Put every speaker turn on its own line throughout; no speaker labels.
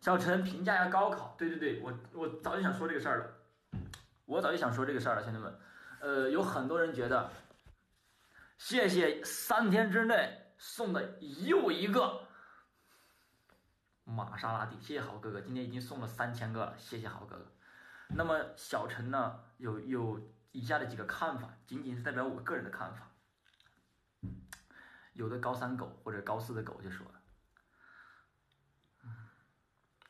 小陈评价一下高考，对对对，我我早就想说这个事儿了，我早就想说这个事儿了，兄弟们，呃，有很多人觉得，谢谢三天之内送的又一个玛莎拉蒂，谢谢好哥哥，今天已经送了三千个了，谢谢好哥哥。那么小陈呢，有有以下的几个看法，仅仅是代表我个人的看法。有的高三狗或者高四的狗就说了。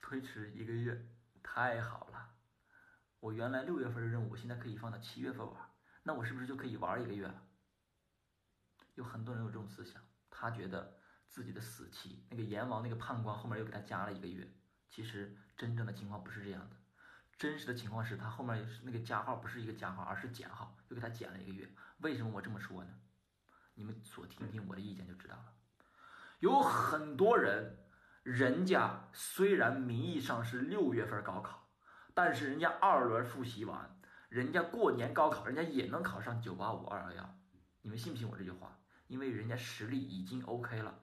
推迟一个月，太好了！我原来六月份的任务，现在可以放到七月份玩，那我是不是就可以玩一个月了？有很多人有这种思想，他觉得自己的死期，那个阎王那个判官后面又给他加了一个月。其实真正的情况不是这样的，真实的情况是他后面那个加号不是一个加号，而是减号，又给他减了一个月。为什么我这么说呢？你们所听听我的意见就知道了。有很多人。人家虽然名义上是六月份高考，但是人家二轮复习完，人家过年高考，人家也能考上九八五二幺幺。你们信不信我这句话？因为人家实力已经 OK 了，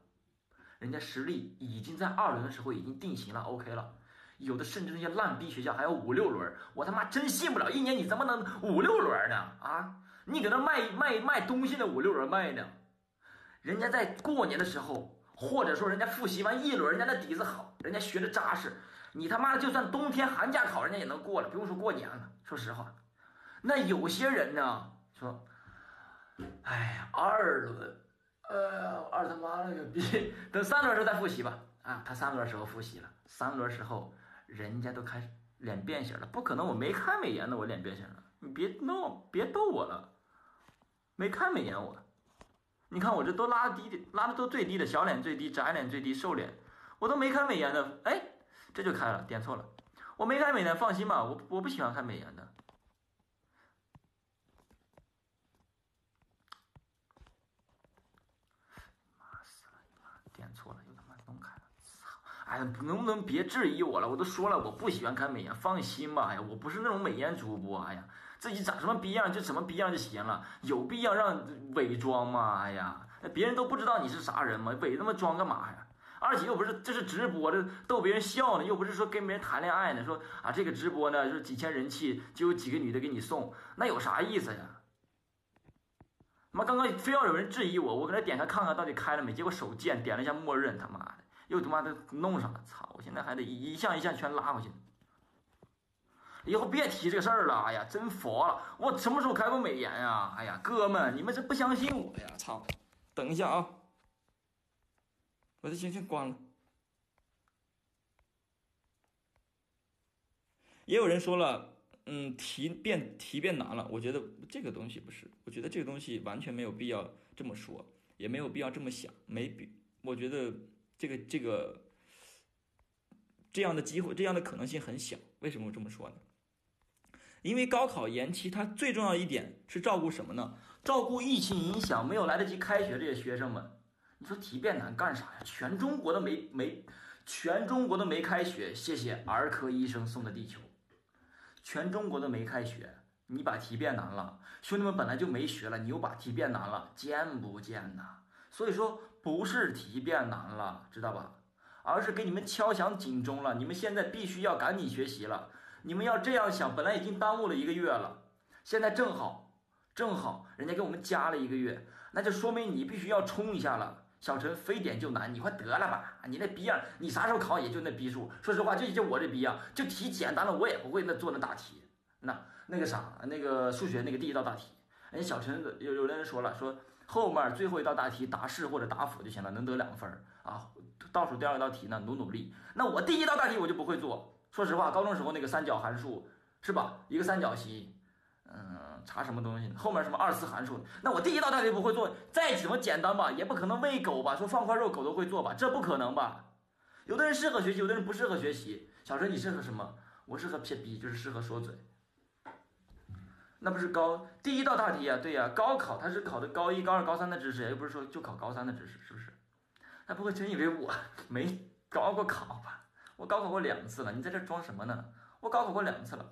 人家实力已经在二轮的时候已经定型了，OK 了。有的甚至那些烂逼学校还有五六轮，我他妈真信不了，一年你怎么能五六轮呢？啊，你搁那卖卖卖东西的五六轮卖呢？人家在过年的时候。或者说人家复习完一轮，人家那底子好，人家学的扎实，你他妈的就算冬天寒假考，人家也能过了，不用说过年了。说实话，那有些人呢说，哎呀，二轮，呃，二他妈了个逼，等三轮时候再复习吧。啊，他三轮时候复习了，三轮时候人家都开始脸变形了，不可能，我没看美颜的，我脸变形了，你别弄，别逗我了，没看美颜我。你看我这都拉低的，拉的都最低的，小脸最低，窄脸最低，瘦脸，我都没开美颜的，哎，这就开了，点错了，我没开美颜，放心吧，我我不喜欢开美颜的。妈死了，妈点错了，又他妈弄开了，操！哎，能不能别质疑我了？我都说了，我不喜欢看美颜，放心吧。哎呀，我不是那种美颜主播，哎呀。自己长什么逼样就什么逼样就行了，有必要让伪装吗？哎呀，别人都不知道你是啥人吗？伪那么装干嘛呀？而且又不是这是直播，这逗别人笑呢，又不是说跟别人谈恋爱呢。说啊，这个直播呢，是几千人气就有几个女的给你送，那有啥意思呀？妈刚刚非要有人质疑我，我搁那点开看看到底开了没，结果手贱点了一下默认，他妈的又他妈的弄上了，操！我现在还得一项一项全拉回去。以后别提这个事儿了，哎呀，真佛了！我什么时候开过美颜呀？哎呀，哥们，你们这不相信我呀？操！等一下啊，我的行星关了。也有人说了，嗯，题变题变难了。我觉得这个东西不是，我觉得这个东西完全没有必要这么说，也没有必要这么想，没必。我觉得这个这个这样的机会，这样的可能性很小。为什么我这么说呢？因为高考延期，它最重要一点是照顾什么呢？照顾疫情影响没有来得及开学这些学生们。你说题变难干啥呀？全中国都没没，全中国都没开学。谢谢儿科医生送的地球。全中国都没开学，你把题变难了，兄弟们本来就没学了，你又把题变难了，贱不贱呐？所以说不是题变难了，知道吧？而是给你们敲响警钟了，你们现在必须要赶紧学习了。你们要这样想，本来已经耽误了一个月了，现在正好，正好人家给我们加了一个月，那就说明你必须要冲一下了。小陈非点就难，你快得了吧！你那逼样，你啥时候考也就那逼数。说实话，就就我这逼样，就题简单了，我也不会那做那大题。那那个啥，那个数学那个第一道大题，人家小陈有有的人说了，说后面最后一道大题答是或者答否就行了，能得两分啊。倒数第二道题呢，努努力。那我第一道大题我就不会做。说实话，高中时候那个三角函数是吧？一个三角形，嗯，查什么东西？后面什么二次函数？那我第一道大题不会做，再怎么简单吧，也不可能喂狗吧？说放块肉狗都会做吧？这不可能吧？有的人适合学习，有的人不适合学习。小陈，你适合什么？我适合撇逼，就是适合说嘴。那不是高第一道大题呀？对呀，高考它是考的高一、高二、高三的知识，又不是说就考高三的知识，是不是？他不会真以为我 没高过考吧？我高考过两次了，你在这装什么呢？我高考过两次了。